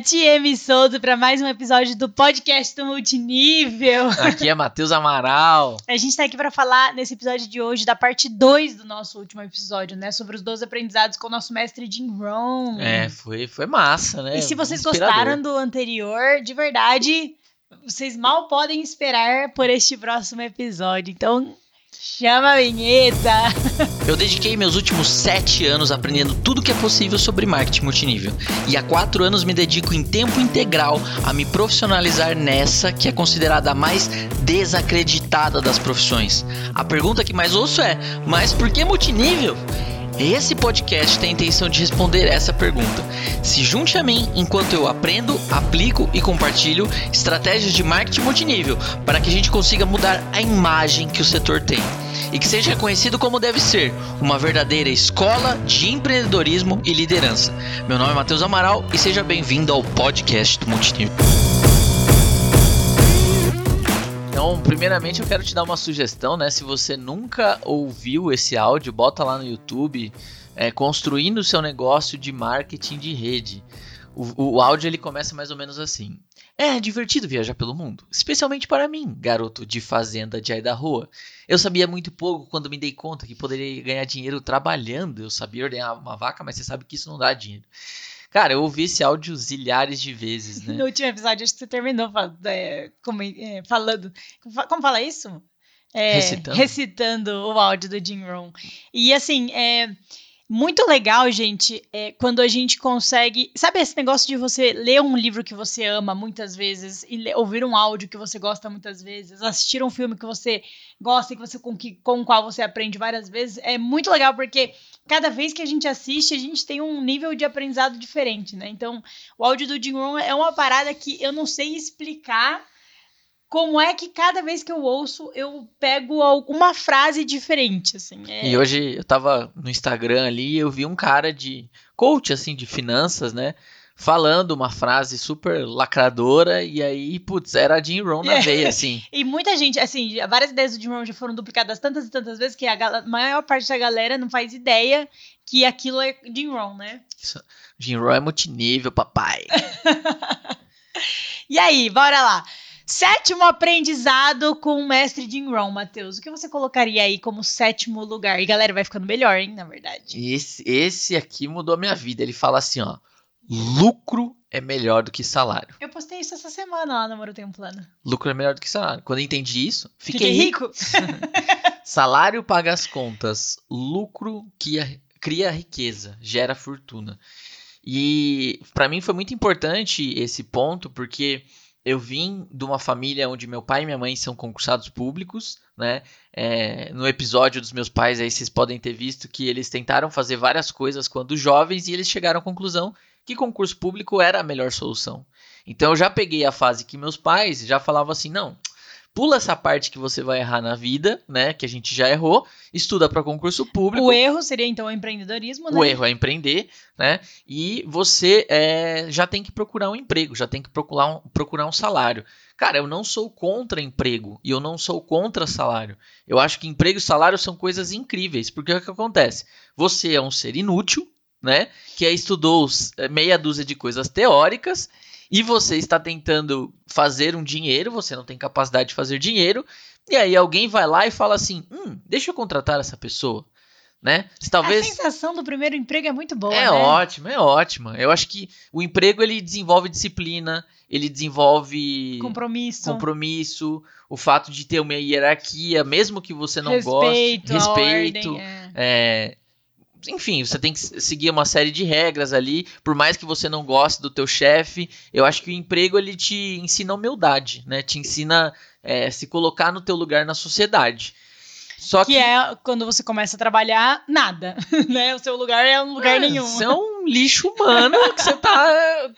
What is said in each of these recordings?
Nath M. Souza para mais um episódio do podcast do Multinível. Aqui é Matheus Amaral. A gente está aqui para falar nesse episódio de hoje da parte 2 do nosso último episódio, né? Sobre os 12 aprendizados com o nosso mestre Jim Rohn. É, foi, foi massa, né? E se vocês Inspirador. gostaram do anterior, de verdade, vocês mal podem esperar por este próximo episódio. Então, chama a vinheta. Eu dediquei meus últimos sete anos aprendendo tudo que é possível sobre marketing multinível. E há quatro anos me dedico em tempo integral a me profissionalizar nessa que é considerada a mais desacreditada das profissões. A pergunta que mais ouço é: mas por que multinível? Esse podcast tem a intenção de responder essa pergunta. Se junte a mim enquanto eu aprendo, aplico e compartilho estratégias de marketing multinível para que a gente consiga mudar a imagem que o setor tem e que seja reconhecido como deve ser, uma verdadeira escola de empreendedorismo e liderança. Meu nome é Matheus Amaral e seja bem-vindo ao podcast do Multinível. Então, primeiramente eu quero te dar uma sugestão, né? Se você nunca ouviu esse áudio, bota lá no YouTube, é, construindo o seu negócio de marketing de rede. O, o áudio ele começa mais ou menos assim. É divertido viajar pelo mundo, especialmente para mim, garoto de fazenda de Idaho. Eu sabia muito pouco quando me dei conta que poderia ganhar dinheiro trabalhando. Eu sabia ordenar uma vaca, mas você sabe que isso não dá dinheiro. Cara, eu ouvi esse áudio zilhares de vezes, né? No último episódio, acho que você terminou é, é, falando. Como fala isso? É, Recitando. recitando o áudio do Jim Rohn. E assim, é muito legal, gente, é, quando a gente consegue. Sabe esse negócio de você ler um livro que você ama muitas vezes e ouvir um áudio que você gosta muitas vezes, assistir um filme que você gosta e que você, com, que, com o qual você aprende várias vezes? É muito legal porque cada vez que a gente assiste, a gente tem um nível de aprendizado diferente, né? Então, o áudio do Jim Rohn é uma parada que eu não sei explicar como é que cada vez que eu ouço, eu pego alguma frase diferente, assim. É... E hoje eu tava no Instagram ali e eu vi um cara de coach, assim, de finanças, né? Falando uma frase super lacradora e aí, putz, era a Jim Rohn na É. veia, assim. E muita gente, assim, várias ideias do Jim Rohn já foram duplicadas tantas e tantas vezes que a maior parte da galera não faz ideia que aquilo é Jim Rohn, né? Jim Rohn é multinível, papai. E aí, bora lá. Sétimo aprendizado com o mestre Jim Rohn, Matheus. O que você colocaria aí como sétimo lugar? E galera, vai ficando melhor, hein, na verdade. Esse, esse aqui mudou a minha vida. Ele fala assim, ó. Lucro é melhor do que salário. Eu postei isso essa semana lá no Moro Tem um Plano. Lucro é melhor do que salário. Quando eu entendi isso, fiquei, Fiquei rico. Salário paga as contas, lucro cria, cria riqueza, gera fortuna. E para mim foi muito importante esse ponto, porque eu vim de uma família onde meu pai e minha mãe são concursados públicos, né? É, no episódio dos meus pais aí vocês podem ter visto que eles tentaram fazer várias coisas quando jovens e eles chegaram à conclusão que concurso público era a melhor solução. Então eu já peguei a fase que meus pais já falavam assim, não, pula essa parte que você vai errar na vida, né? Que a gente já errou, estuda para concurso público. O erro seria então o empreendedorismo, né? O erro é empreender, né? E você é, já tem que procurar um emprego, já tem que procurar um, procurar um salário. Cara, eu não sou contra emprego e eu não sou contra salário. Eu acho que emprego e salário são coisas incríveis, porque é o que acontece? Você é um ser inútil, né? Que aí estudou é, meia dúzia de coisas teóricas e você está tentando fazer um dinheiro, você não tem capacidade de fazer dinheiro, e aí alguém vai lá e fala assim: hum, deixa eu contratar essa pessoa. Né? Se talvez. A sensação do primeiro emprego é muito boa, É né? ótimo, é ótimo. Eu acho que o emprego ele desenvolve disciplina, ele desenvolve Compromisso. compromisso, o fato de ter uma hierarquia, mesmo que você não respeito, goste, respeito. ordem, é. é, enfim, você tem que seguir uma série de regras ali, por mais que você não goste do teu chefe, eu acho que o emprego ele te ensina humildade, né? Te ensina é, se colocar no teu lugar na sociedade. Só Que é quando você começa a trabalhar, nada, né? O seu lugar é um lugar É, nenhum. Você é um lixo humano que você tá.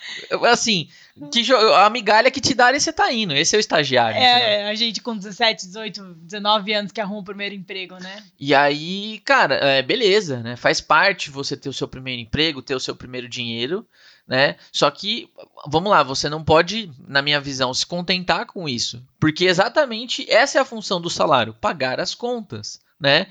Assim, que a migalha que te dá e você tá indo. Esse é o estagiário. É, a gente com 17, 18, 19 anos que arruma o primeiro emprego, né? E aí, cara, é, beleza, né? Faz parte você ter o seu primeiro emprego, ter o seu primeiro dinheiro, né? Só que, vamos lá, você não pode, na minha visão, se contentar com isso. Porque exatamente essa é a função do salário: pagar as contas, né?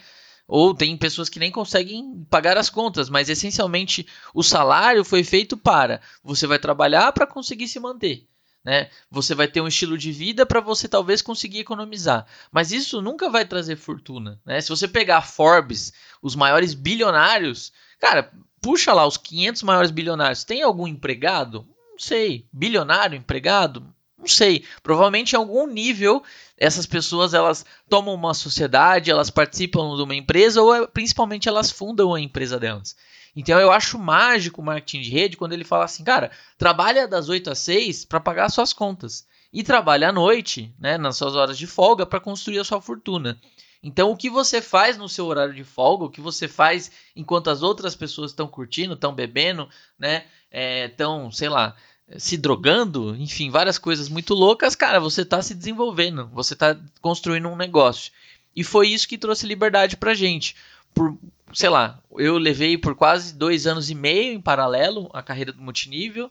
Ou tem pessoas que nem conseguem pagar as contas, mas essencialmente o salário foi feito para você vai trabalhar para conseguir se manter. Né? Você vai ter um estilo de vida para você talvez conseguir economizar, mas isso nunca vai trazer fortuna. Né? Se você pegar Forbes, os maiores bilionários, cara, puxa lá os 500 maiores bilionários, tem algum empregado? Não sei. Bilionário, empregado? Não sei. Provavelmente em algum nível essas pessoas elas tomam uma sociedade, elas participam de uma empresa ou principalmente elas fundam a empresa delas. Então eu acho mágico o marketing de rede quando ele fala assim, cara, trabalha das 8 às 6 para pagar suas contas e trabalha à noite, né, nas suas horas de folga para construir a sua fortuna. Então o que você faz no seu horário de folga, o que você faz enquanto as outras pessoas estão curtindo, estão bebendo, né, estão, é, sei lá, se drogando, enfim, várias coisas muito loucas, cara, você tá se desenvolvendo, você tá construindo um negócio. E foi isso que trouxe liberdade pra gente. Por, sei lá, eu levei por quase dois anos e meio em paralelo a carreira do multinível.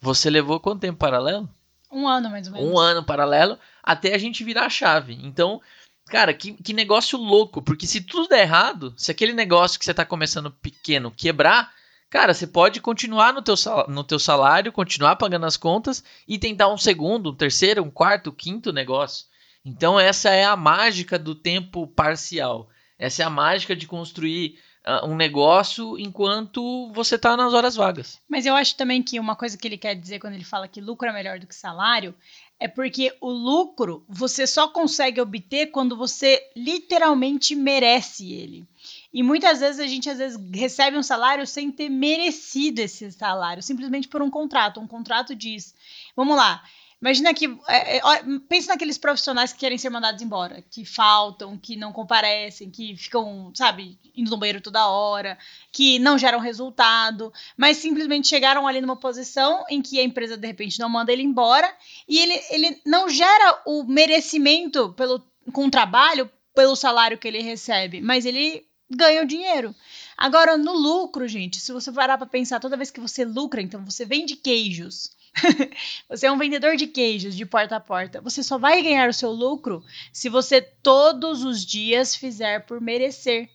Você levou quanto tempo paralelo? Um ano, mais ou menos. Um ano paralelo, até a gente virar a chave. Então, cara, que, que negócio louco, porque se tudo der errado, se aquele negócio que você tá começando pequeno quebrar, Cara, você pode continuar no teu, no teu salário, continuar pagando as contas e tentar um segundo, um terceiro, um quarto, um quinto negócio. Então essa é a mágica do tempo parcial. Essa é a mágica de construir uh, um negócio enquanto você está nas horas vagas. Mas eu acho também que uma coisa que ele quer dizer quando ele fala que lucro é melhor do que salário é porque o lucro você só consegue obter quando você literalmente merece ele. E muitas vezes a gente às vezes recebe um salário sem ter merecido esse salário, simplesmente por um contrato. Um contrato diz, vamos lá, Imagina que. É, é, pense naqueles profissionais que querem ser mandados embora, que faltam, que não comparecem, que ficam, sabe, indo no banheiro toda hora, que não geram resultado, mas simplesmente chegaram ali numa posição em que a empresa de repente não manda ele embora e ele, ele não gera o merecimento pelo, com o trabalho, pelo salário que ele recebe, mas ele ganham dinheiro. Agora, no lucro, gente, se você parar para pensar, toda vez que você lucra, então você vende queijos. você é um vendedor de queijos de porta a porta. Você só vai ganhar o seu lucro se você todos os dias fizer por merecer.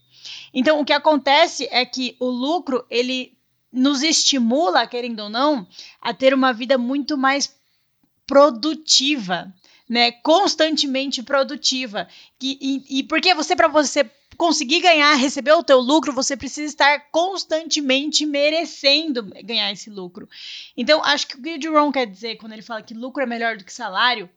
Então, o que acontece é que o lucro, ele nos estimula, querendo ou não, a ter uma vida muito mais produtiva, né? Constantemente produtiva. E, e, e você, para você conseguir ganhar, receber o teu lucro, você precisa estar constantemente merecendo ganhar esse lucro. Então, acho que o que o Jerome quer dizer quando ele fala que lucro é melhor do que salário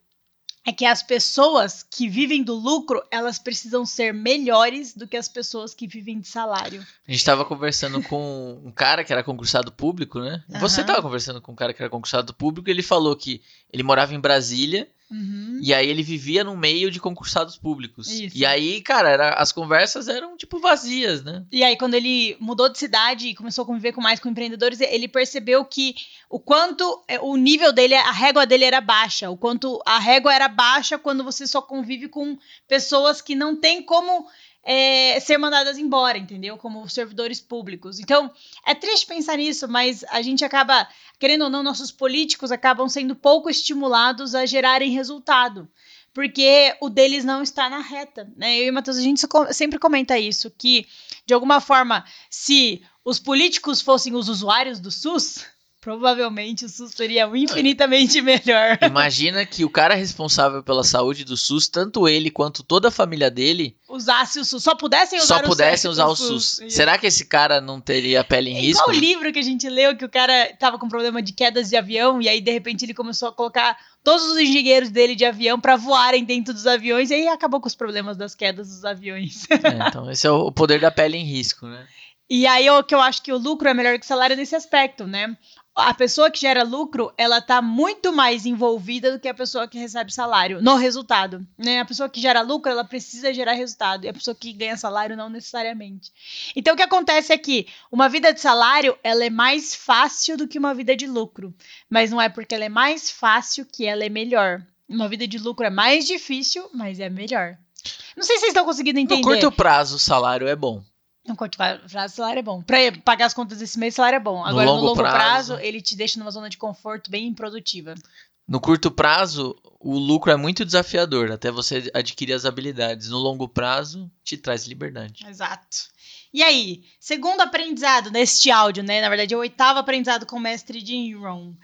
é que as pessoas que vivem do lucro, elas precisam ser melhores do que as pessoas que vivem de salário. A gente estava conversando com um cara que era concursado público, né? Uhum. Você estava conversando com um cara que era concursado público, e ele falou que ele morava em Brasília Uhum. E aí ele vivia no meio de concursados públicos. Isso. E aí, cara, era, as conversas eram tipo vazias, né? E aí, quando ele mudou de cidade e começou a conviver com mais com empreendedores, ele percebeu que o quanto é, o nível dele, a régua dele era baixa. O quanto a régua era baixa quando você só convive com pessoas que não tem como é, ser mandadas embora, entendeu? Como servidores públicos. Então, é triste pensar nisso, mas a gente acaba, querendo ou não, nossos políticos acabam sendo pouco estimulados a gerarem resultado. Porque o deles não está na reta. Né? Eu e o Matheus, a gente sempre comenta isso, que, de alguma forma, se os políticos fossem os usuários do SUS, provavelmente o SUS seria infinitamente melhor. Imagina que o cara responsável pela saúde do SUS, tanto ele quanto toda a família dele, usasse o SUS, só pudessem usar só o pudessem usar o SUS. SUS. Será que esse cara não teria pele em é risco? Qual o livro que a gente leu que o cara tava com problema de quedas de avião e aí de repente ele começou a colocar todos os engenheiros dele de avião para voarem dentro dos aviões e aí acabou com os problemas das quedas dos aviões. É, então esse é o poder da pele em risco, né? E aí o que eu acho que o lucro é melhor que o salário nesse aspecto, né? A pessoa que gera lucro, ela tá muito mais envolvida do que a pessoa que recebe salário no resultado, né? A pessoa que gera lucro, ela precisa gerar resultado, e a pessoa que ganha salário não necessariamente. Então o que acontece é que uma vida de salário, ela é mais fácil do que uma vida de lucro, mas não é porque ela é mais fácil que ela é melhor. Uma vida de lucro é mais difícil, mas é melhor. Não sei se vocês estão conseguindo entender. No curto prazo, o salário é bom. No curto prazo, o salário é bom. Pra pagar as contas desse mês, o salário é bom. Agora, no longo, no longo prazo, prazo, ele te deixa numa zona de conforto bem improdutiva. No curto prazo, o lucro é muito desafiador, até você adquirir as habilidades. No longo prazo, te traz liberdade. Exato. E aí, segundo aprendizado neste áudio, né? Na verdade, é o oitavo aprendizado com o mestre Jim Rohn,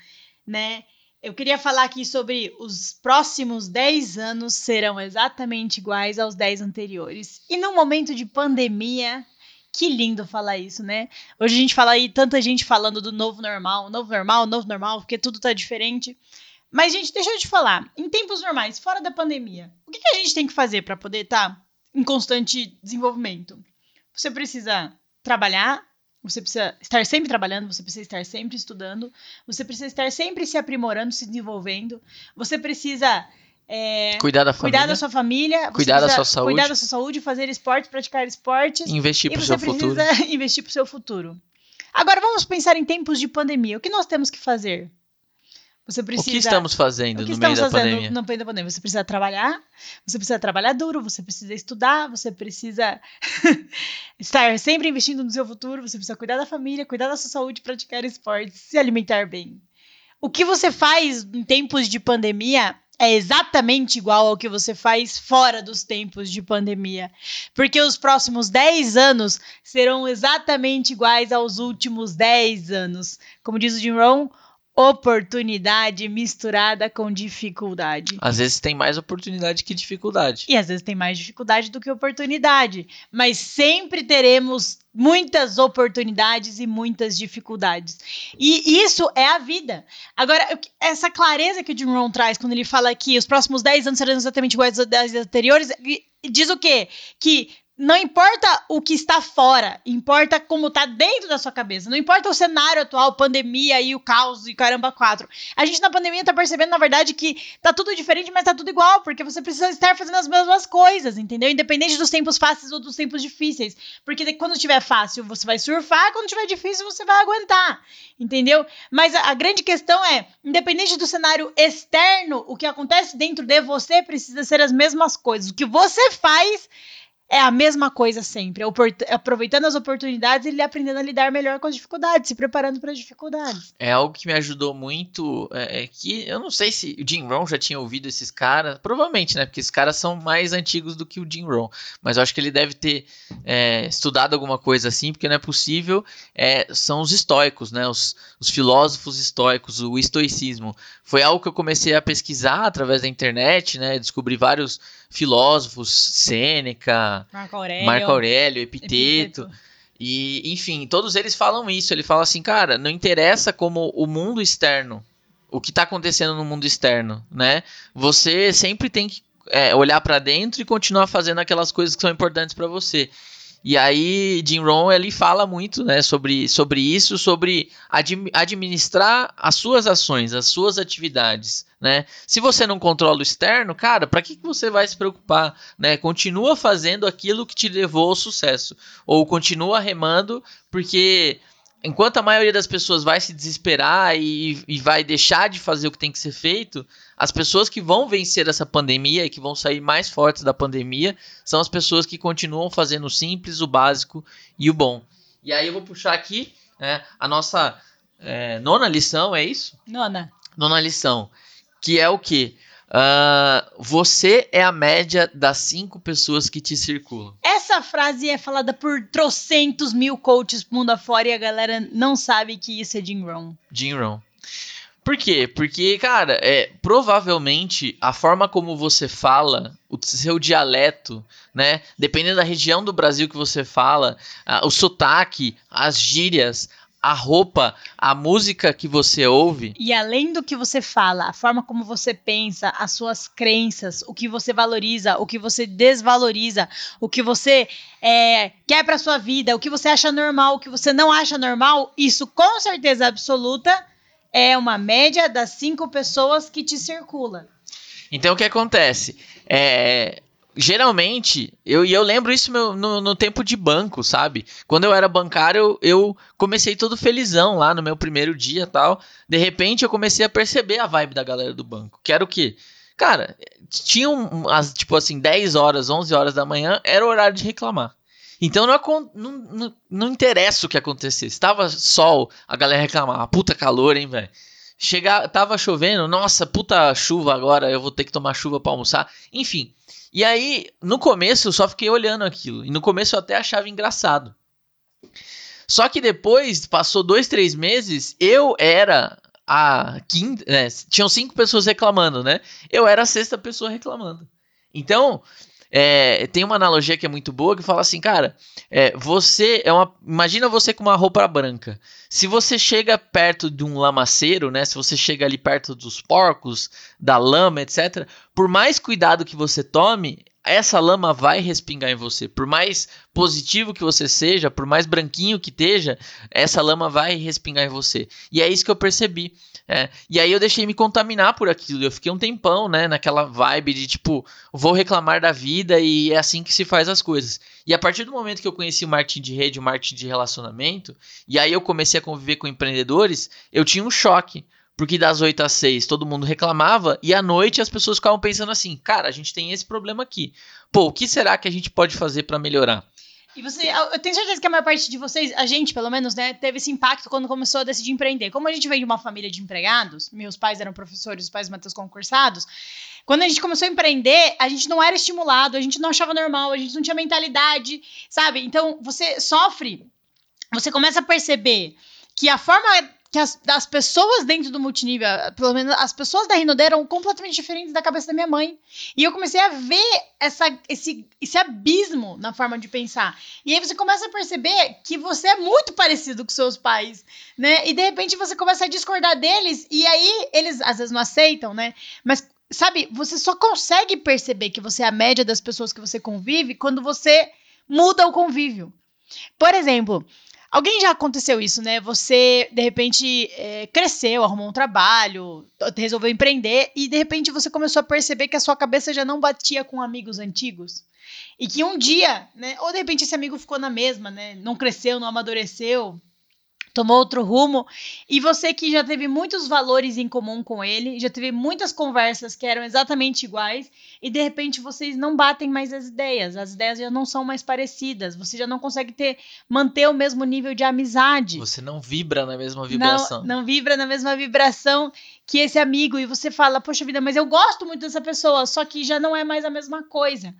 né? Eu queria falar aqui sobre os próximos 10 anos serão exatamente iguais aos 10 anteriores. E no momento de pandemia, que lindo falar isso, né? Hoje a gente fala aí, tanta gente falando do novo normal, novo normal, novo normal, porque tudo tá diferente. Mas, gente, deixa eu te falar. Em tempos normais, fora da pandemia, o que, que a gente tem que fazer para poder estar tá em constante desenvolvimento? Você precisa trabalhar, você precisa estar sempre trabalhando, você precisa estar sempre estudando, você precisa estar sempre se aprimorando, se desenvolvendo, você precisa é, cuidar da família. Cuidar da sua família. Cuidar da sua saúde. Cuidar da sua saúde, fazer esportes, praticar esportes. Investir para o seu futuro. investir para o seu futuro. Agora vamos pensar em tempos de pandemia. O que nós temos que fazer? Você precisa. O que estamos fazendo que no meio da pandemia? No, no meio da pandemia? Você precisa trabalhar, você precisa trabalhar duro, você precisa estudar, você precisa estar sempre investindo no seu futuro, você precisa cuidar da família, cuidar da sua saúde, praticar esportes, se alimentar bem. O que você faz em tempos de pandemia é exatamente igual ao que você faz fora dos tempos de pandemia. Porque os próximos 10 anos serão exatamente iguais aos últimos 10 anos. Como diz o Jim Rohn, oportunidade misturada com dificuldade. Às vezes tem mais oportunidade que dificuldade. E às vezes tem mais dificuldade do que oportunidade. Mas sempre teremos muitas oportunidades e muitas dificuldades. E isso é a vida. Agora, essa clareza que o Jim Rohn traz quando ele fala que os próximos 10 anos serão exatamente iguais aos 10 anteriores, diz o quê? Que não importa o que está fora, importa como está dentro da sua cabeça. Não importa o cenário atual, pandemia e o caos e caramba quatro. A gente na pandemia está percebendo, na verdade, que tá tudo diferente, mas tá tudo igual, porque você precisa estar fazendo as mesmas coisas, entendeu? Independente dos tempos fáceis ou dos tempos difíceis. Porque quando tiver fácil, você vai surfar, quando tiver difícil, você vai aguentar, entendeu? Mas a, a grande questão é, independente do cenário externo, o que acontece dentro de você precisa ser as mesmas coisas. O que você faz é a mesma coisa sempre. Aproveitando as oportunidades e ele aprendendo a lidar melhor com as dificuldades, se preparando para as dificuldades. É algo que me ajudou muito. É, é, que eu não sei se o Jim Rohn já tinha ouvido esses caras. Provavelmente, né? Porque esses caras são mais antigos do que o Jim Rohn. Mas eu acho que ele deve ter é, estudado alguma coisa assim, porque não é possível. É, são os estoicos, né? Os, os filósofos estoicos, o estoicismo. Foi algo que eu comecei a pesquisar através da internet, né? Descobri vários filósofos, Sêneca, Marco Aurélio, Marco Aurélio Epiteto. Epiteto. E, enfim, todos eles falam isso. Ele fala assim, cara, não interessa como o mundo externo, o que está acontecendo no mundo externo, né? Você sempre tem que é, olhar para dentro e continuar fazendo aquelas coisas que são importantes para você. E aí Jim Rohn ele fala muito, né, sobre, sobre isso, sobre ad, administrar as suas ações, as suas atividades, né? Se você não controla o externo, cara, para que, que você vai se preocupar, né? Continua fazendo aquilo que te levou ao sucesso ou continua remando, porque enquanto a maioria das pessoas vai se desesperar e, e, vai deixar de fazer o que tem que ser feito, as pessoas que vão vencer essa pandemia e que vão sair mais fortes da pandemia são as pessoas que continuam fazendo o simples, o básico e o bom. E aí eu vou puxar aqui né, a nossa é, nona lição, é isso? Nona. Nona lição, que é o que? Uh, você é a média das cinco pessoas que te circulam. Essa frase é falada por trocentos mil coaches mundo afora e a galera não sabe que isso é Jim Rohn. Jim Rohn. Por quê? Porque, cara, é, provavelmente a forma como você fala, o seu dialeto, né? Dependendo da região do Brasil que você fala, o sotaque, as gírias, a roupa, a música que você ouve. E além do que você fala, a forma como você pensa, as suas crenças, o que você valoriza, o que você desvaloriza, o que você é, quer para sua vida, o que você acha normal, o que você não acha normal, isso com certeza absoluta é uma média das cinco pessoas que te circula. Então o que acontece? É, geralmente, eu, e eu lembro isso meu, no, no, tempo de banco, sabe? Quando eu era bancário, eu comecei todo felizão lá no meu primeiro dia tal. De repente, eu comecei a perceber a vibe da galera do banco. Que era o quê? Cara, tinham, as, tipo assim, 10 horas, 11 horas da manhã, era o horário de reclamar. Então não, não, não, interessa o que acontecesse. Tava sol, a galera reclamava, puta calor, hein, velho. Chegar, tava chovendo, nossa, puta chuva agora, eu vou ter que tomar chuva para almoçar. Enfim. E aí, no começo eu só fiquei olhando aquilo. E no começo eu até achava engraçado. Só que depois, passou dois, três meses, eu era a quinta. Né, tinham cinco pessoas reclamando, né? Eu era a sexta pessoa reclamando. Então, é, tem uma analogia que é muito boa que fala assim, cara, é, você é uma. Imagina você com uma roupa branca. Se você chega perto de um lamaceiro, né? Se você chega ali perto dos porcos, da lama, etc., por mais cuidado que você tome, essa lama vai respingar em você. Por mais positivo que você seja, por mais branquinho que esteja, essa lama vai respingar em você. E é isso que eu percebi. É, e aí eu deixei me contaminar por aquilo. Eu fiquei um tempão, né, naquela vibe de tipo, vou reclamar da vida e é assim que se faz as coisas. E a partir do momento que eu conheci o marketing de rede, o marketing de relacionamento, e aí eu comecei a conviver com empreendedores, eu tinha um choque. Porque das 8 às 6 todo mundo reclamava e à noite as pessoas ficavam pensando assim: cara, a gente tem esse problema aqui. Pô, o que será que a gente pode fazer para melhorar? E você, eu tenho certeza que a maior parte de vocês, a gente pelo menos, né, teve esse impacto quando começou a decidir empreender. Como a gente vem de uma família de empregados, meus pais eram professores, os pais Matheus concursados, quando a gente começou a empreender, a gente não era estimulado, a gente não achava normal, a gente não tinha mentalidade, sabe? Então você sofre, você começa a perceber que a forma que as, as pessoas dentro do multinível, pelo menos as pessoas da Rinode eram completamente diferentes da cabeça da minha mãe. E eu comecei a ver essa, esse, esse abismo na forma de pensar. E aí você começa a perceber que você é muito parecido com seus pais, né? E de repente você começa a discordar deles, e aí eles às vezes não aceitam, né? Mas sabe, você só consegue perceber que você é a média das pessoas que você convive quando você muda o convívio. Por exemplo, Alguém já aconteceu isso, né? Você, de repente, é, cresceu, arrumou um trabalho, resolveu empreender e, de repente, você começou a perceber que a sua cabeça já não batia com amigos antigos. E que um dia, né? Ou, de repente, esse amigo ficou na mesma, né? Não cresceu, não amadureceu, tomou outro rumo. E você que já teve muitos valores em comum com ele, já teve muitas conversas que eram exatamente iguais, e de repente vocês não batem mais as ideias, as ideias já não são mais parecidas, você já não consegue ter manter o mesmo nível de amizade. Você não vibra na mesma vibração. Não, não vibra na mesma vibração que esse amigo, e você fala, poxa vida, mas eu gosto muito dessa pessoa, só que já não é mais a mesma coisa.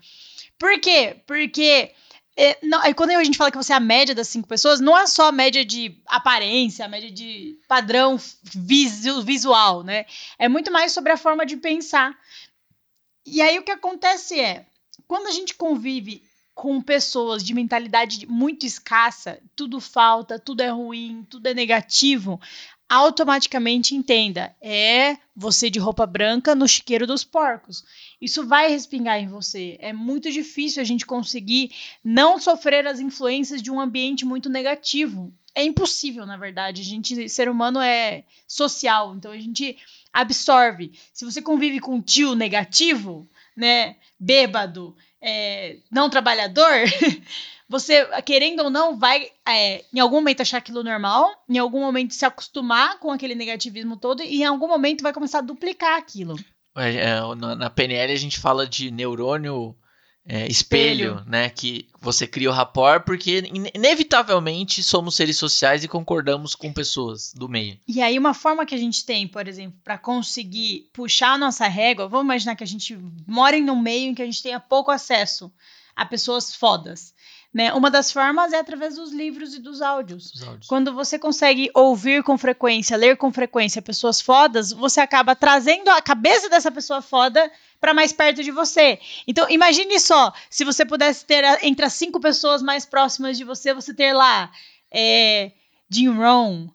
Por quê? Porque é, não, aí quando a gente fala que você é a média das cinco pessoas, não é só a média de aparência, a média de padrão visual, né? É muito mais sobre a forma de pensar. E aí o que acontece é, quando a gente convive com pessoas de mentalidade muito escassa, tudo falta, tudo é ruim, tudo é negativo, automaticamente entenda, é você de roupa branca no chiqueiro dos porcos. Isso vai respingar em você. É muito difícil a gente conseguir não sofrer as influências de um ambiente muito negativo. É impossível, na verdade. A gente, ser humano é social, então a gente absorve. Se você convive com um tio negativo, né, bêbado, é, não trabalhador, você, querendo ou não, vai é, em algum momento achar aquilo normal, em algum momento se acostumar com aquele negativismo todo e em algum momento vai começar a duplicar aquilo. É, é na PNL a gente fala de neurônio é, espelho, espelho, né? Que você cria o rapport porque inevitavelmente somos seres sociais e concordamos com pessoas do meio. E aí uma forma que a gente tem, por exemplo, para conseguir puxar a nossa régua, vamos imaginar que a gente mora em um meio em que a gente tenha pouco acesso a pessoas fodas. Né? Uma das formas é através dos livros e dos áudios. áudios. Quando você consegue ouvir com frequência, ler com frequência pessoas fodas, você acaba trazendo a cabeça dessa pessoa foda para mais perto de você. Então, imagine só, se você pudesse ter entre as cinco pessoas mais próximas de você, você ter lá é, Jim Rohn,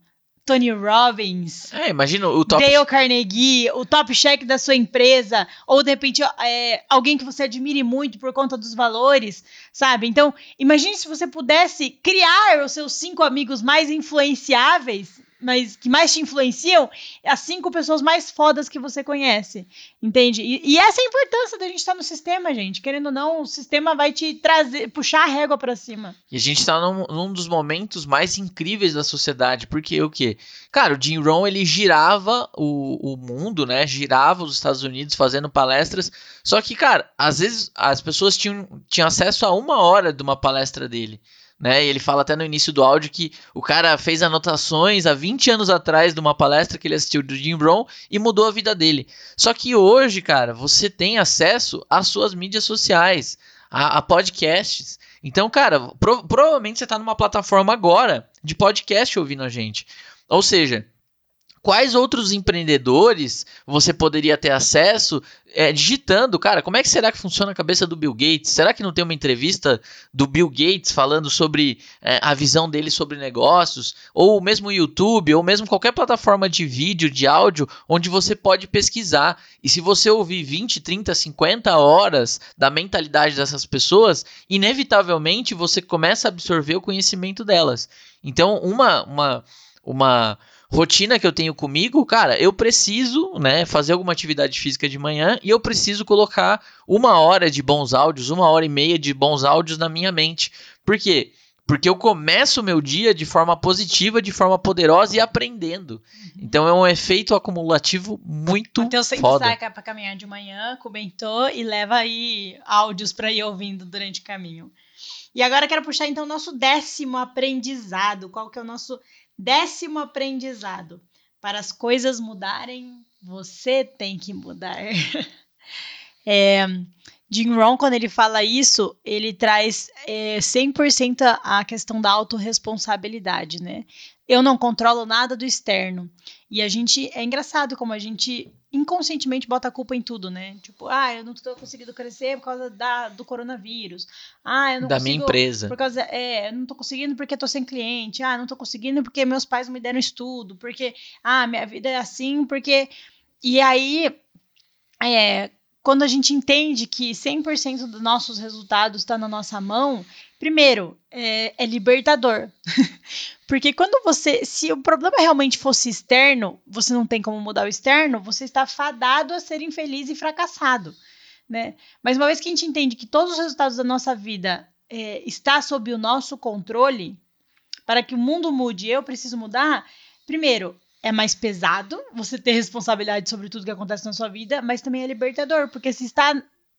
Tony Robbins. É, imagina o top. Dale Carnegie, o top check da sua empresa, ou de repente é, alguém que você admire muito por conta dos valores, sabe? Então, imagine se você pudesse criar os seus cinco amigos mais influenciáveis mais, que mais te influenciam, as cinco pessoas mais fodas que você conhece. Entende? E, e essa é a importância da gente estar no sistema, gente. Querendo ou não, o sistema vai te trazer, puxar a régua para cima. E a gente tá num, num, dos momentos mais incríveis da sociedade, porque o quê? Cara, o Jim Rohn, ele girava o, o mundo, né? Girava os Estados Unidos fazendo palestras. Só que, cara, às vezes as pessoas tinham, tinham acesso a uma hora de uma palestra dele né? E ele fala até no início do áudio que o cara fez anotações há 20 anos atrás de uma palestra que ele assistiu do Jim Brown e mudou a vida dele. Só que hoje, cara, você tem acesso às suas mídias sociais, a, a podcasts. Então, cara, pro, provavelmente você está numa plataforma agora de podcast ouvindo a gente. Ou seja, quais outros empreendedores você poderia ter acesso é, digitando, cara, como é que será que funciona a cabeça do Bill Gates? Será que não tem uma entrevista do Bill Gates falando sobre é, a visão dele sobre negócios? Ou mesmo YouTube, ou mesmo qualquer plataforma de vídeo, de áudio, onde você pode pesquisar. E se você ouvir 20, 30, 50 horas da mentalidade dessas pessoas, inevitavelmente você começa a absorver o conhecimento delas. Então, uma, uma, uma rotina que eu tenho comigo, cara, eu preciso, né, fazer alguma atividade física de manhã e eu preciso colocar uma hora de bons áudios, uma hora e meia de bons áudios na minha mente. Por quê? Porque eu começo o meu dia de forma positiva, de forma poderosa e aprendendo. Uhum. Então é um efeito acumulativo muito então, sempre foda. sai para caminhar de manhã, comentou e leva aí áudios para ir ouvindo durante o caminho. E agora quero puxar então o nosso décimo aprendizado. Qual que é o nosso Décimo aprendizado: para as coisas mudarem, você tem que mudar. é, Jim Rohn, quando ele fala isso, ele traz é, 100% a questão da autorresponsabilidade, né? Eu não controlo nada do externo. E a gente, é engraçado como a gente inconscientemente bota a culpa em tudo, né? Tipo, ah, eu não estou conseguindo crescer por causa da, do coronavírus. Ah, eu não da consigo, minha empresa. Por causa, é, eu não estou conseguindo porque estou sem cliente. Ah, não estou conseguindo porque meus pais me deram estudo. Porque, ah, minha vida é assim, porque... E aí, é, quando a gente entende que 100% dos nossos resultados está na nossa mão, primeiro, é, é libertador. Porque quando você. Se o problema realmente fosse externo, você não tem como mudar o externo, você está fadado a ser infeliz e fracassado. Né? Mas uma vez que a gente entende que todos os resultados da nossa vida é, está sob o nosso controle, para que o mundo mude, eu preciso mudar. Primeiro, é mais pesado você ter responsabilidade sobre tudo que acontece na sua vida, mas também é libertador, porque se está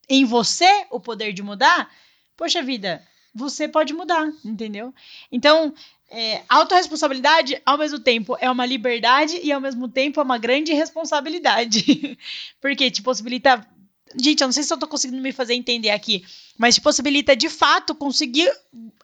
em você o poder de mudar, poxa vida, você pode mudar, entendeu? Então, é, autorresponsabilidade, ao mesmo tempo, é uma liberdade e, ao mesmo tempo, é uma grande responsabilidade. Porque te possibilita Gente, eu não sei se eu tô conseguindo me fazer entender aqui, mas te possibilita de fato conseguir.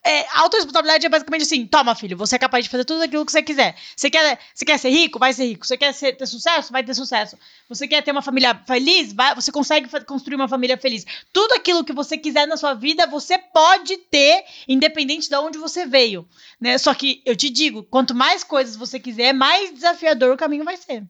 É, autoresponsabilidade é basicamente assim: toma, filho, você é capaz de fazer tudo aquilo que você quiser. Você quer, você quer ser rico? Vai ser rico. Você quer ser, ter sucesso? Vai ter sucesso. Você quer ter uma família feliz? Vai, você consegue construir uma família feliz. Tudo aquilo que você quiser na sua vida, você pode ter, independente de onde você veio. Né? Só que eu te digo: quanto mais coisas você quiser, mais desafiador o caminho vai ser.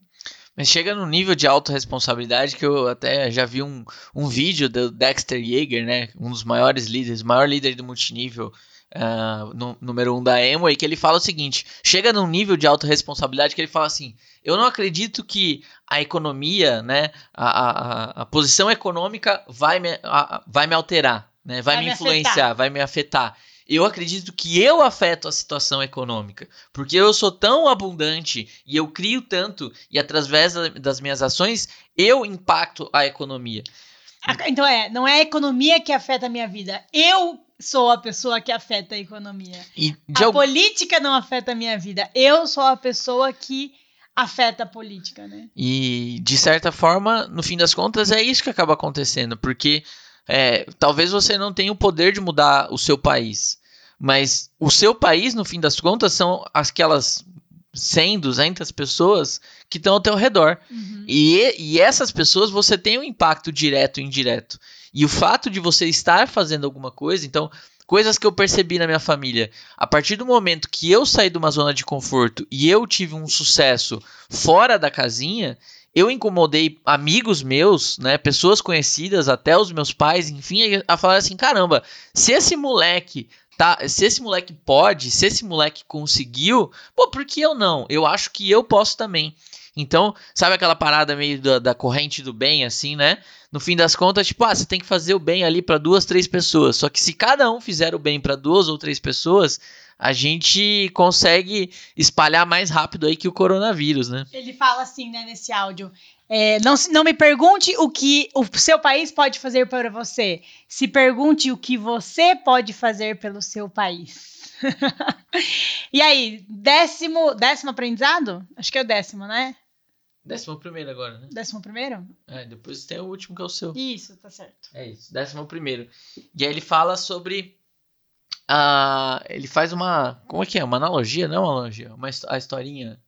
Mas chega num nível de autorresponsabilidade que eu até já vi um, um vídeo do Dexter Yeager, né? Um dos maiores líderes, maior líder do multinível, uh, no, número um da Amway, que ele fala o seguinte: chega num nível de autorresponsabilidade que ele fala assim. Eu não acredito que a economia, né, a, a, a posição econômica vai me, a, vai me alterar, né, vai, vai me influenciar, afetar. vai me afetar eu acredito que eu afeto a situação econômica, porque eu sou tão abundante e eu crio tanto e através das minhas ações eu impacto a economia. Então é, não é a economia que afeta a minha vida, eu sou a pessoa que afeta a economia. a política não afeta a minha vida, eu sou a pessoa que afeta a política, né? E de certa forma, no fim das contas, é isso que acaba acontecendo, porque é, talvez você não tenha o poder de mudar o seu país, mas o seu país, no fim das contas, são aquelas 100, 200 pessoas que estão ao teu redor. Uhum. E, e essas pessoas você tem um impacto direto e indireto. E o fato de você estar fazendo alguma coisa, então, coisas que eu percebi na minha família. A partir do momento que eu saí de uma zona de conforto e eu tive um sucesso fora da casinha, eu incomodei amigos meus, né, pessoas conhecidas, até os meus pais, enfim, a falar assim, caramba, se esse moleque tá, se esse moleque pode, se esse moleque conseguiu, pô, por que eu não? Eu acho que eu posso também. Então, sabe aquela parada meio da, da, corrente do bem, assim, né? No fim das contas, tipo, ah, você tem que fazer o bem ali para duas, três pessoas. Só que se cada um fizer o bem para duas ou três pessoas, a gente consegue espalhar mais rápido aí que o coronavírus, né? Ele fala assim, né, nesse áudio. É, não, não me pergunte o que o seu país pode fazer para você. Se pergunte o que você pode fazer pelo seu país. e aí, décimo, décimo aprendizado? Acho que é o décimo, né? Décimo primeiro agora, né? Décimo primeiro? É, depois tem o último que é o seu. Isso, tá certo. É isso, décimo primeiro. E aí ele fala sobre. Uh, ele faz uma. Como é que é? Uma analogia? Não é uma analogia, uma a historinha.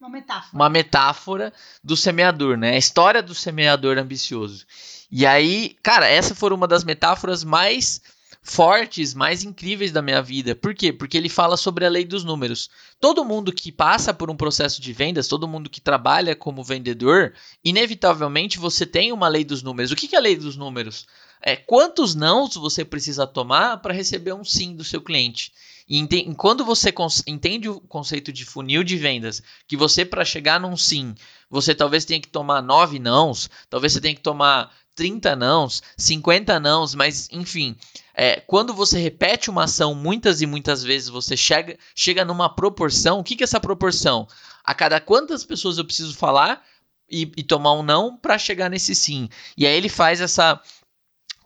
Uma metáfora. Uma metáfora do semeador, né? A história do semeador ambicioso. E aí, cara, essa foi uma das metáforas mais fortes, mais incríveis da minha vida. Por quê? Porque ele fala sobre a lei dos números. Todo mundo que passa por um processo de vendas, todo mundo que trabalha como vendedor, inevitavelmente você tem uma lei dos números. O que é a lei dos números? É quantos nãos você precisa tomar para receber um sim do seu cliente. E quando você entende o conceito de funil de vendas, que você para chegar num sim, você talvez tenha que tomar nove nãos, talvez você tenha que tomar 30 nãos, 50 nãos, mas enfim, é, quando você repete uma ação muitas e muitas vezes, você chega, chega numa proporção. O que, que é essa proporção? A cada quantas pessoas eu preciso falar e, e tomar um não para chegar nesse sim? E aí ele faz essa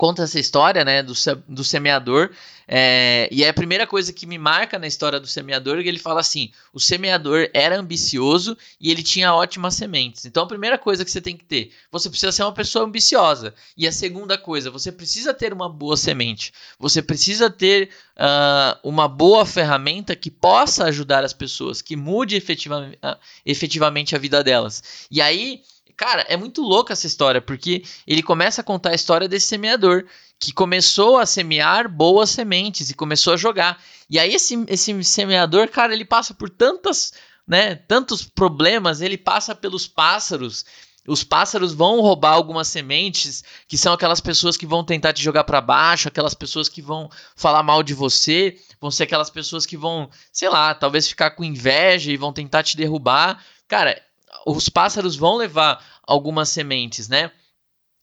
conta essa história, né, do, do semeador, é, e é a primeira coisa que me marca na história do semeador que ele fala assim: o semeador era ambicioso e ele tinha ótimas sementes. Então a primeira coisa que você tem que ter, você precisa ser uma pessoa ambiciosa. E a segunda coisa, você precisa ter uma boa semente. Você precisa ter uh, uma boa ferramenta que possa ajudar as pessoas, que mude efetiva, uh, efetivamente a vida delas. E aí Cara, é muito louca essa história, porque ele começa a contar a história desse semeador que começou a semear boas sementes e começou a jogar. E aí esse, esse semeador, cara, ele passa por tantas, né, tantos problemas, ele passa pelos pássaros. Os pássaros vão roubar algumas sementes, que são aquelas pessoas que vão tentar te jogar para baixo, aquelas pessoas que vão falar mal de você, vão ser aquelas pessoas que vão, sei lá, talvez ficar com inveja e vão tentar te derrubar. Cara, os pássaros vão levar algumas sementes, né?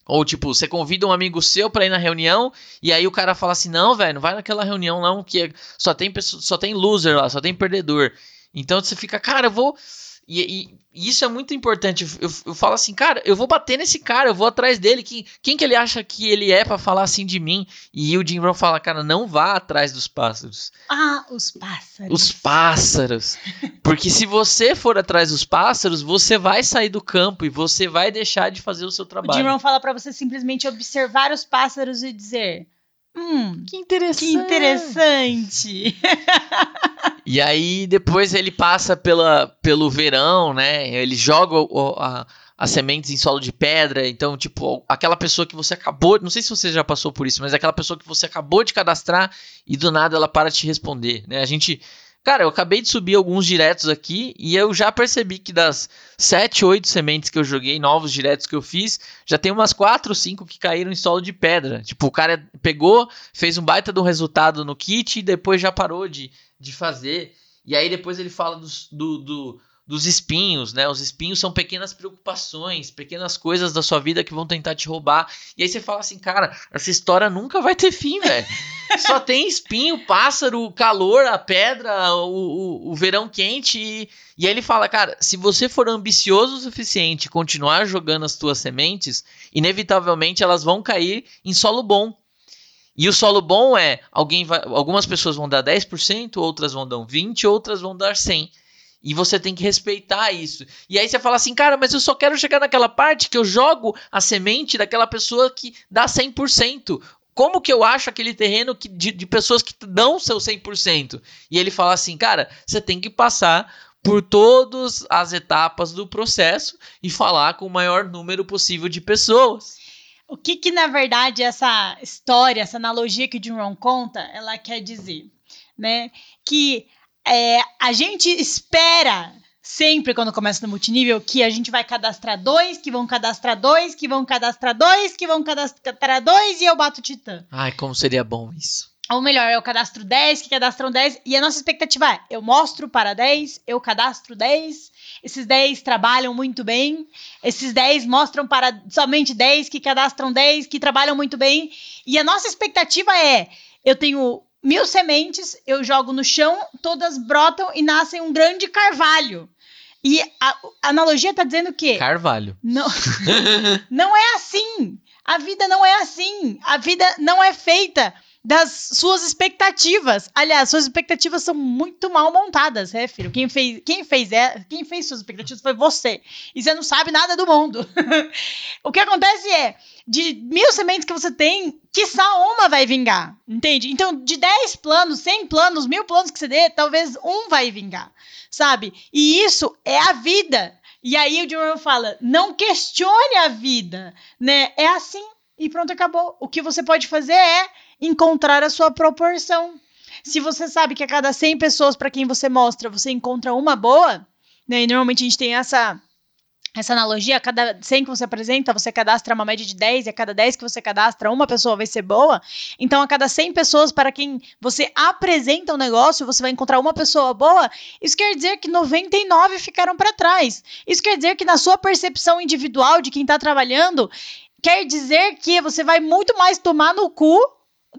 Ou tipo, você convida um amigo seu para ir na reunião e aí o cara fala assim: "Não, velho, não vai naquela reunião não, que só tem só tem loser lá, só tem perdedor". Então você fica, cara, eu vou e, e, isso é muito importante. Eu, eu, falo assim, cara, eu vou bater nesse cara, eu vou atrás dele. Quem, quem que ele acha que ele é para falar assim de mim? E o Jim Brown fala, cara, não vá atrás dos pássaros. Ah, os pássaros. Os pássaros. Porque se você for atrás dos pássaros, você vai sair do campo e você vai deixar de fazer o seu trabalho. O Jim Brown fala para você simplesmente observar os pássaros e dizer: Hum, que interessante. Que interessante. e aí depois ele passa pela, pelo verão, né? Ele joga o, a, as sementes em solo de pedra. Então, tipo, aquela pessoa que você acabou. Não sei se você já passou por isso, mas aquela pessoa que você acabou de cadastrar e do nada ela para de te responder. Né? A gente Cara, eu acabei de subir alguns diretos aqui e eu já percebi que das 7, 8 sementes que eu joguei, novos diretos que eu fiz, já tem umas 4 ou 5 que caíram em solo de pedra. Tipo, o cara pegou, fez um baita um resultado no kit e depois já parou de, de fazer. E aí depois ele fala dos, do, do dos espinhos, né? Os espinhos são pequenas preocupações, pequenas coisas da sua vida que vão tentar te roubar. E aí você fala assim, cara, essa história nunca vai ter fim, velho. Só tem espinho, pássaro, calor, a pedra, o, o, o verão quente. E, e aí ele fala, cara, se você for ambicioso o suficiente continuar jogando as tuas sementes, inevitavelmente elas vão cair em solo bom. E o solo bom é, alguém vai, algumas pessoas vão dar 10%, outras vão dar 20%, outras vão dar 100%. E você tem que respeitar isso. E aí você fala assim, cara, mas eu só quero chegar naquela parte que eu jogo a semente daquela pessoa que dá 100%. Como que eu acho aquele terreno que, de, de pessoas que dão seu 100%? E ele fala assim, cara, você tem que passar por todas as etapas do processo e falar com o maior número possível de pessoas. O que que, na verdade, essa história, essa analogia que o Jim Rohn conta, ela quer dizer? Né? Que é, a gente espera sempre quando começa no multinível que a gente vai cadastrar dois, que vão cadastrar dois, que vão cadastrar dois, que vão cadastrar dois e eu bato o titã. Ai, como seria bom isso. ou melhor, eu cadastro 10, que cadastram 10, e a nossa expectativa é: eu mostro para 10, eu cadastro 10, esses 10 trabalham muito bem, esses 10 mostram para somente 10 que cadastram 10, que trabalham muito bem, e a nossa expectativa é: eu tenho mil sementes, eu jogo no chão, todas brotam e nascem um grande carvalho. E a, a analogia está dizendo que. Carvalho. Não, não é assim. A vida não é assim. A vida não é feita das suas expectativas. Aliás, suas expectativas são muito mal montadas, né, filho? Quem fez, quem fez, é, quem fez suas expectativas foi você. E você não sabe nada do mundo. o que acontece é, de mil sementes que você tem, quiçá uma vai vingar, entende? Então, de 10 planos, 100 planos, mil planos que você dê, talvez um vai vingar, sabe? E isso é a vida. E aí o Jerome fala, não questione a vida, né? É assim e pronto, acabou. O que você pode fazer é encontrar a sua proporção. Se você sabe que a cada 100 pessoas para quem você mostra, você encontra uma boa, né? E normalmente a gente tem essa essa analogia, a cada 100 que você apresenta, você cadastra uma média de 10, e a cada 10 que você cadastra, uma pessoa vai ser boa. Então, a cada 100 pessoas para quem você apresenta o um negócio, você vai encontrar uma pessoa boa. Isso quer dizer que 99 ficaram para trás. Isso quer dizer que na sua percepção individual de quem está trabalhando, quer dizer que você vai muito mais tomar no cu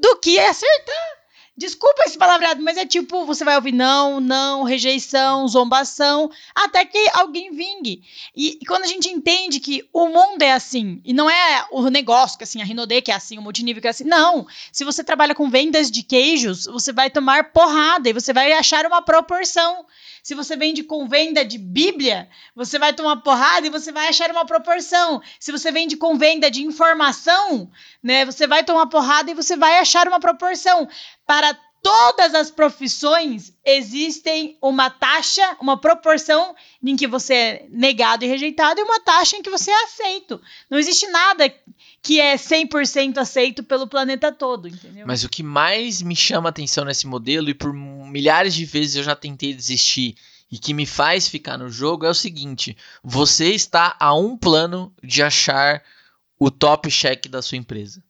do que acertar. Desculpa esse palavreado, mas é tipo, você vai ouvir não, não, rejeição, zombação, até que alguém vingue. E, e, quando a gente entende que o mundo é assim, e não é o negócio, que assim, a Rinode que é assim, o multinível que é assim, não. Se você trabalha com vendas de queijos, você vai tomar porrada e você vai achar uma proporção. Se você vende com venda de Bíblia, você vai tomar porrada e você vai achar uma proporção. Se você vende com venda de informação, né, você vai tomar porrada e você vai achar uma proporção. Para todas as profissões existem uma taxa, uma proporção em que você é negado e rejeitado e uma taxa em que você é aceito. Não existe nada que é 100% aceito pelo planeta todo, entendeu? Mas o que mais me chama atenção nesse modelo, e por milhares de vezes eu já tentei desistir, e que me faz ficar no jogo, é o seguinte: você está a um plano de achar o top check da sua empresa.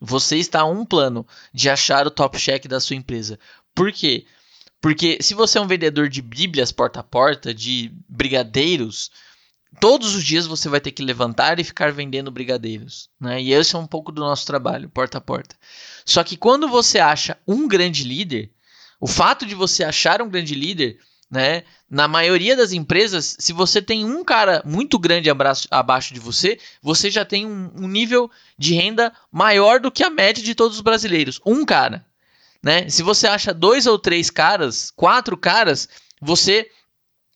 Você está a um plano de achar o top check da sua empresa. Por quê? Porque se você é um vendedor de bíblias porta a porta, de brigadeiros, todos os dias você vai ter que levantar e ficar vendendo brigadeiros, né? E esse é um pouco do nosso trabalho, porta a porta. Só que quando você acha um grande líder, o fato de você achar um grande líder, né? Na maioria das empresas, se você tem um cara muito grande abraço, abaixo de você, você já tem um, um nível de renda maior do que a média de todos os brasileiros. Um cara, né? Se você acha dois ou três caras, quatro caras, você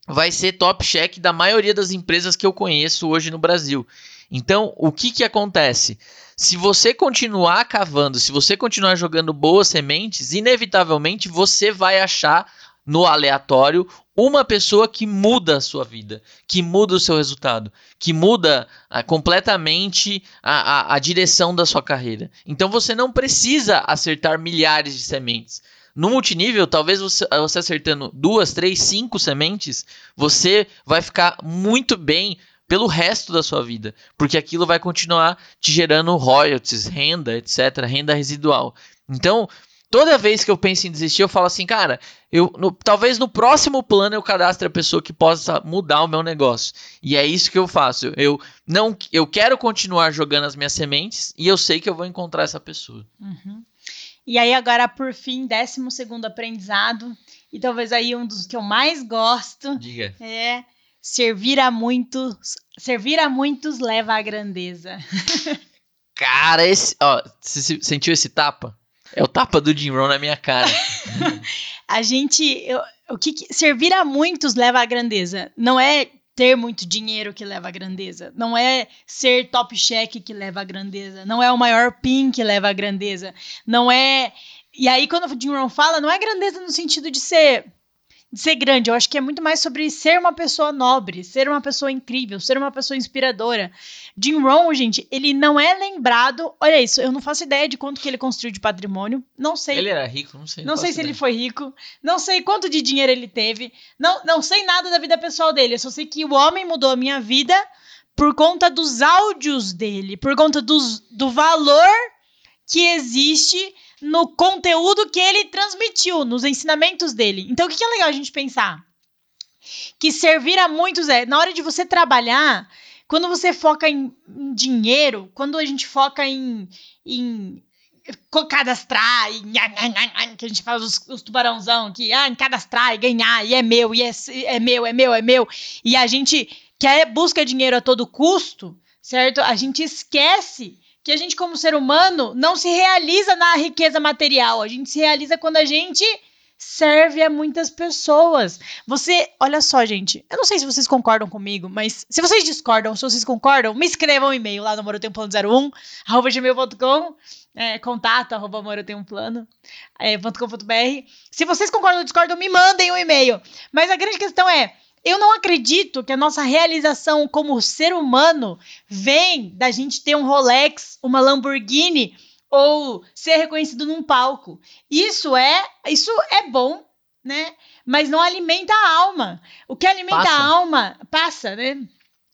vai ser top check da maioria das empresas que eu conheço hoje no Brasil. Então, o que, que acontece? Se você continuar cavando, se você continuar jogando boas sementes, inevitavelmente você vai achar no aleatório uma pessoa que muda a sua vida, que muda o seu resultado, que muda ah, completamente a, a, a direção da sua carreira. Então você não precisa acertar milhares de sementes. No multinível, talvez você, você acertando duas, três, cinco sementes, você vai ficar muito bem pelo resto da sua vida, porque aquilo vai continuar te gerando royalties, renda, etc., renda residual. Então, toda vez que eu penso em desistir, eu falo assim, cara, eu no, talvez no próximo plano eu cadastre a pessoa que possa mudar o meu negócio. E é isso que eu faço. Eu não, eu quero continuar jogando as minhas sementes e eu sei que eu vou encontrar essa pessoa. Uhum. E aí, agora, por fim, décimo segundo aprendizado, e talvez aí um dos que eu mais gosto Diga. é servir a muitos, servir a muitos leva à grandeza. Cara, esse, ó, você sentiu esse tapa? É o tapa do Jim Rohn na minha cara. a gente, eu, o que, que servir a muitos leva à grandeza? Não é ter muito dinheiro que leva à grandeza. Não é ser top check que leva à grandeza. Não é o maior pin que leva à grandeza. Não é. E aí, quando o Jim Rohn fala, não é grandeza no sentido de ser de ser grande. Eu acho que é muito mais sobre ser uma pessoa nobre, ser uma pessoa incrível, ser uma pessoa inspiradora. Jim Rohn, gente, ele não é lembrado. Olha isso, eu não faço ideia de quanto que ele construiu de patrimônio. Não sei. Ele era rico, não sei. Não, sei se ideia. ele foi rico. Não sei quanto de dinheiro ele teve. Não, não sei nada da vida pessoal dele. Eu só sei que o homem mudou a minha vida por conta dos áudios dele, por conta dos, do valor que existe no conteúdo que ele transmitiu, nos ensinamentos dele. Então, o que é legal a gente pensar? Que servir a muitos é, na hora de você trabalhar, quando você foca em, em dinheiro, quando a gente foca em, em cadastrar, e, que a gente faz os, os tubarãozão, que ah, cadastrar e ganhar, e é meu, e é, é meu, é meu, é meu, e a gente quer busca dinheiro a todo custo, certo? A gente esquece que a gente, como ser humano, não se realiza na riqueza material. A gente se realiza quando a gente serve a muitas pessoas. Você, olha só, gente, eu não sei se vocês concordam comigo, mas se vocês discordam, se vocês concordam, me escrevam um e-mail lá no morotemplano01, arroba gmail.com, é, contato, arroba morotemplano, é. Se vocês concordam ou discordam, me mandem um e-mail. Mas a grande questão é, eu não acredito que a nossa realização como ser humano vem da gente ter um Rolex, uma Lamborghini ou ser reconhecido num palco. Isso é, isso é bom, né? Mas não alimenta a alma. O que alimenta passa. a alma passa, né?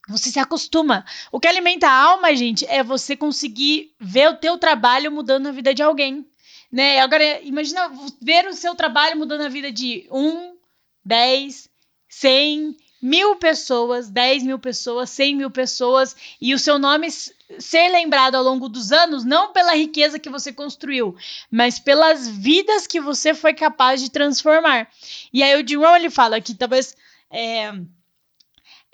Você se acostuma. O que alimenta a alma, gente, é você conseguir ver o teu trabalho mudando a vida de alguém, né? Agora imagina ver o seu trabalho mudando a vida de um, dez, 100 mil pessoas, 10 mil pessoas, 100 mil pessoas, e o seu nome ser lembrado ao longo dos anos, não pela riqueza que você construiu, mas pelas vidas que você foi capaz de transformar. E aí o Jim Rohn, ele fala que talvez é,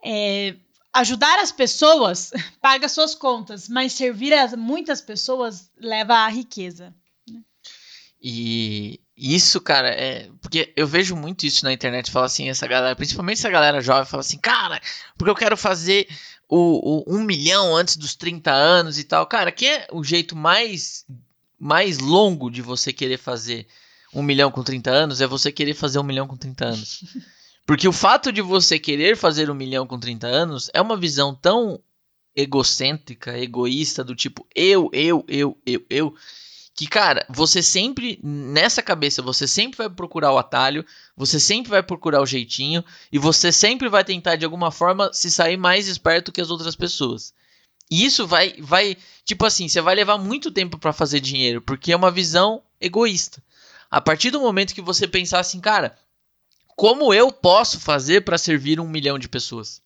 é, ajudar as pessoas paga suas contas, mas servir a muitas pessoas leva à riqueza. E isso, cara, é. Porque eu vejo muito isso na internet, fala assim, essa galera, principalmente essa galera jovem, fala assim, cara, porque eu quero fazer o, o um milhão antes dos 30 anos e tal. Cara, que é o jeito mais, mais longo de você querer fazer um milhão com 30 anos é você querer fazer um milhão com 30 anos. Porque o fato de você querer fazer um milhão com 30 anos é uma visão tão egocêntrica, egoísta, do tipo eu, eu, eu, eu, eu, que, cara, você sempre, nessa cabeça, você sempre vai procurar o atalho, você sempre vai procurar o jeitinho, e você sempre vai tentar, de alguma forma, se sair mais esperto que as outras pessoas. E isso vai, vai, tipo assim, você vai levar muito tempo para fazer dinheiro, porque é uma visão egoísta. A partir do momento que você pensar assim, cara, como eu posso fazer para servir um milhão de pessoas?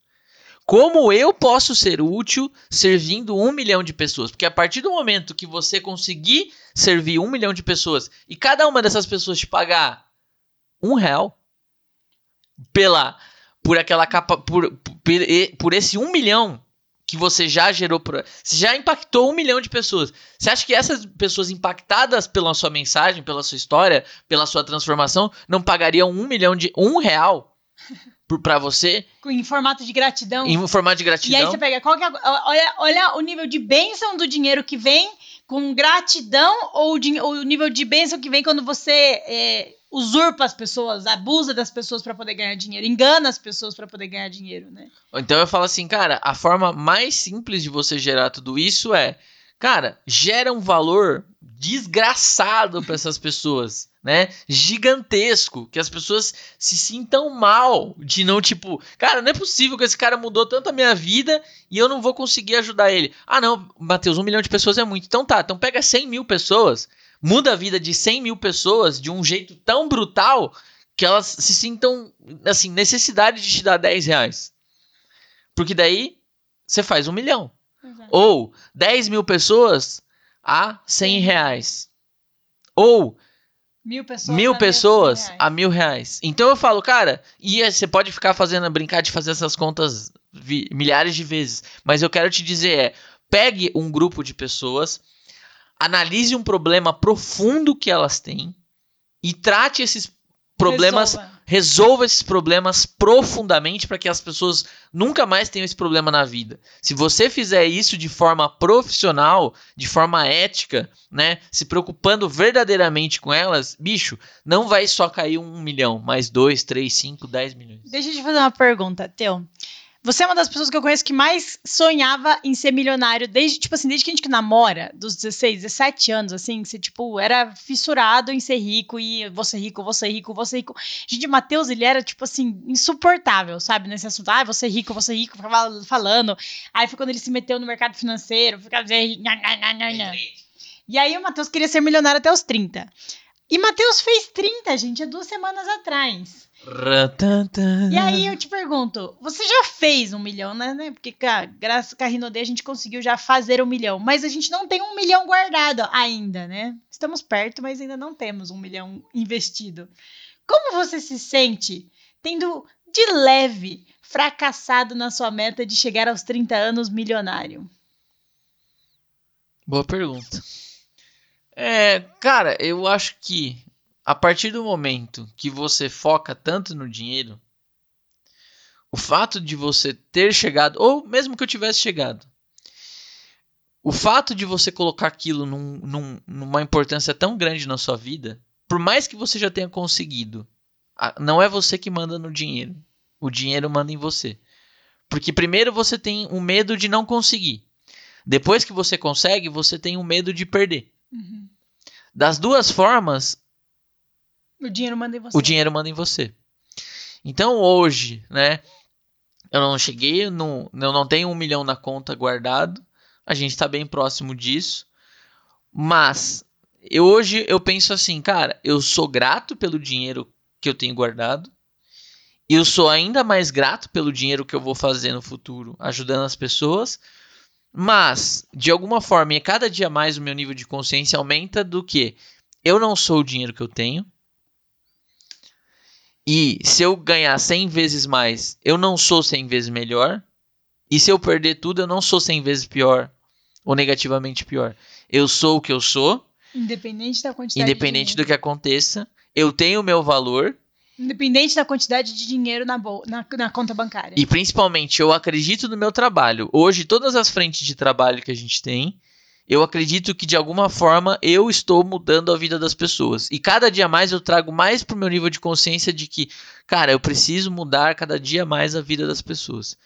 Como eu posso ser útil servindo um milhão de pessoas? Porque a partir do momento que você conseguir servir um milhão de pessoas e cada uma dessas pessoas te pagar um real pela por aquela capa por, por, por esse um milhão que você já gerou você já impactou um milhão de pessoas. Você acha que essas pessoas impactadas pela sua mensagem, pela sua história, pela sua transformação, não pagariam um milhão de um real para você. Em formato de gratidão. Em formato de gratidão. E aí você pega, qual que é, olha, olha o nível de bênção do dinheiro que vem com gratidão ou, de, ou o nível de bênção que vem quando você é, usurpa as pessoas, abusa das pessoas para poder ganhar dinheiro, engana as pessoas para poder ganhar dinheiro, né? Então eu falo assim, cara, a forma mais simples de você gerar tudo isso é, cara, gera um valor desgraçado para essas pessoas né? Gigantesco, que as pessoas se sintam mal de não, tipo, cara, não é possível que esse cara mudou tanto a minha vida e eu não vou conseguir ajudar ele. Ah, não, Matheus, um milhão de pessoas é muito. Então tá, então pega 100 mil pessoas, muda a vida de 100 mil pessoas de um jeito tão brutal que elas se sintam, assim, necessidade de te dar 10 reais. Porque daí você faz um milhão. Exato. Ou 10 mil pessoas a 100 reais. Ou Mil pessoas, mil a, pessoas mil a mil reais. Então eu falo, cara, e você pode ficar fazendo, brincar de fazer essas contas milhares de vezes. Mas eu quero te dizer é, pegue um grupo de pessoas, analise um problema profundo que elas têm e trate esses problemas, resolva, resolva esses problemas profundamente para que as pessoas nunca mais tenham esse problema na vida. Se você fizer isso de forma profissional, de forma ética, né, se preocupando verdadeiramente com elas, bicho, não vai só cair um milhão, mais dois, três, cinco, dez milhões. Deixa eu te fazer uma pergunta, Teu. Você é uma das pessoas que eu conheço que mais sonhava em ser milionário desde, tipo assim, desde que a gente namora, dos 16, 17 anos, assim, você, tipo, era fissurado em ser rico e você rico, você rico, você rico. Gente, Matheus, ele era, tipo assim, insuportável, sabe, nesse assunto. Ah, você rico, você rico, ficava falando. Aí foi quando ele se meteu no mercado financeiro, ficava dizendo. E aí o Matheus queria ser milionário até os 30. E Matheus fez 30, gente, há duas semanas atrás. E aí eu te pergunto, você já fez um milhão, né? né? Porque, graças a Rinode a gente conseguiu já fazer um milhão. Mas a gente não tem um milhão guardado ainda, né? Estamos perto, mas ainda não temos um milhão investido. Como você se sente tendo de leve fracassado na sua meta de chegar aos 30 anos milionário? Boa pergunta. É, cara, eu acho que a partir do momento que você foca tanto no dinheiro, o fato de você ter chegado, ou mesmo que eu tivesse chegado, o fato de você colocar aquilo num, num, numa importância tão grande na sua vida, por mais que você já tenha conseguido, não é você que manda no dinheiro. O dinheiro manda em você. Porque primeiro você tem um medo de não conseguir. Depois que você consegue, você tem um medo de perder. Uhum. Das duas formas, o dinheiro manda em você. O dinheiro manda em você. Então hoje, né? Eu não cheguei, não, eu não tenho um milhão na conta guardado. A gente está bem próximo disso. Mas eu, hoje eu penso assim, cara, eu sou grato pelo dinheiro que eu tenho guardado. E eu sou ainda mais grato pelo dinheiro que eu vou fazer no futuro, ajudando as pessoas. Mas, de alguma forma, e cada dia mais o meu nível de consciência aumenta do que eu não sou o dinheiro que eu tenho. E se eu ganhar 100 vezes mais, eu não sou 100 vezes melhor. E se eu perder tudo, eu não sou 100 vezes pior ou negativamente pior. Eu sou o que eu sou. Independente da quantidade Independente do que aconteça, eu tenho o meu valor Independente da quantidade de dinheiro na, na, na, conta bancária. E principalmente, eu acredito no meu trabalho. Hoje, todas as frentes de trabalho que a gente tem, eu acredito que de alguma forma eu estou mudando a vida das pessoas. E cada dia mais eu trago mais pro meu nível de consciência de que, cara, eu preciso mudar cada dia mais a vida das pessoas.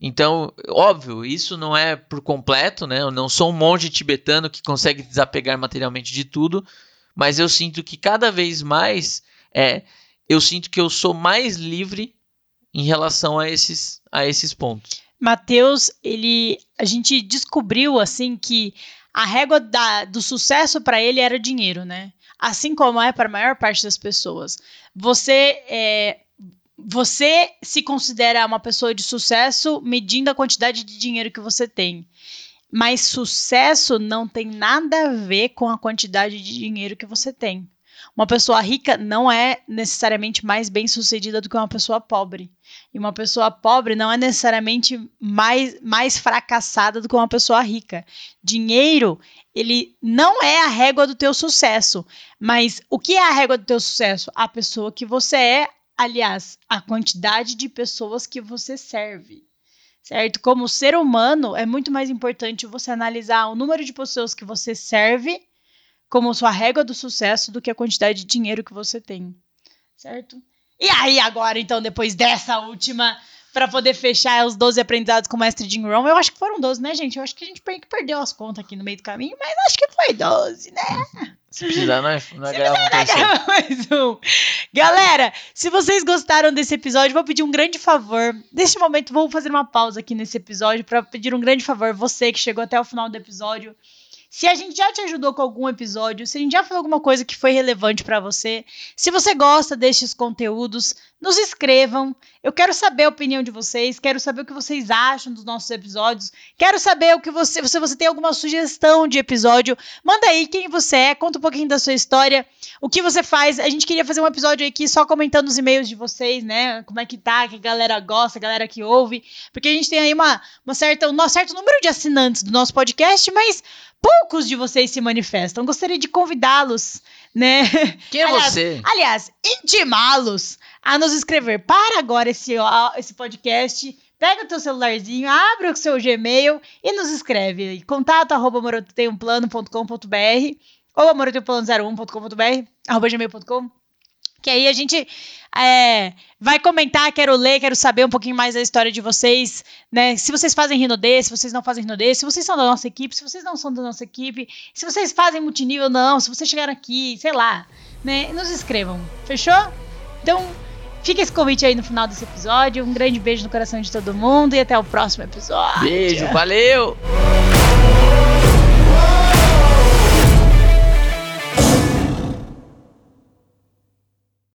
Então, óbvio, isso não é por completo, né? Eu não sou um monge tibetano que consegue desapegar materialmente de tudo, mas eu sinto que cada vez mais é eu sinto que eu sou mais livre em relação a esses, a esses pontos. Mateus, ele, a gente descobriu assim que a régua da, do sucesso para ele era dinheiro, né? Assim como é para a maior parte das pessoas. Você é, você se considera uma pessoa de sucesso medindo a quantidade de dinheiro que você tem. Mas sucesso não tem nada a ver com a quantidade de dinheiro que você tem. Uma pessoa rica não é necessariamente mais bem sucedida do que uma pessoa pobre. E uma pessoa pobre não é necessariamente mais, mais fracassada do que uma pessoa rica. Dinheiro, ele não é a régua do teu sucesso. Mas o que é a régua do teu sucesso? A pessoa que você é, aliás, a quantidade de pessoas que você serve certo? Como ser humano, é muito mais importante você analisar o número de pessoas que você serve como sua régua do sucesso do que a quantidade de dinheiro que você tem, certo? E aí, agora, então, depois dessa última, para poder fechar os 12 aprendizados com o mestre Jim Rohn, eu acho que foram 12, né, gente? Eu acho que a gente perdeu as contas aqui no meio do caminho, mas acho que foi 12, né? Se precisar, nós, nós gravamos mais um. Galera, se vocês gostaram desse episódio, vou pedir um grande favor. Neste momento, vou fazer uma pausa aqui nesse episódio para pedir um grande favor. Você que chegou até o final do episódio, se a gente já te ajudou com algum episódio, se a gente já falou alguma coisa que foi relevante para você, se você gosta destes conteúdos, nos escrevam. Eu quero saber a opinião de vocês, quero saber o que vocês acham dos nossos episódios, quero saber o que você, se você tem alguma sugestão de episódio, manda aí quem você é, conta um pouquinho da sua história, o que você faz. A gente queria fazer um episódio aqui só comentando os e-mails de vocês, né? Como é que tá, que a galera gosta, a galera que ouve, porque a gente tem aí uma, uma certa, um certo número de assinantes do nosso podcast, mas poucos de vocês se manifestam. Gostaria de convidá-los, né? Quem é aliás, você? Aliás, intimá-los a nos escrever para agora esse, esse podcast. Pega o teu celularzinho, abre o seu Gmail e nos escreve. Contato arroba moroteumplano.com.br ou amoroteumplano01.com.br arroba gmail.com que aí a gente é, vai comentar, quero ler, quero saber um pouquinho mais da história de vocês, né? Se vocês fazem Rinodê, se vocês não fazem Rinodê, se vocês são da nossa equipe, se vocês não são da nossa equipe, se vocês fazem multinível ou não, se vocês chegaram aqui, sei lá, né? Nos escrevam, fechou? Então, fica esse convite aí no final desse episódio. Um grande beijo no coração de todo mundo e até o próximo episódio. Beijo, valeu!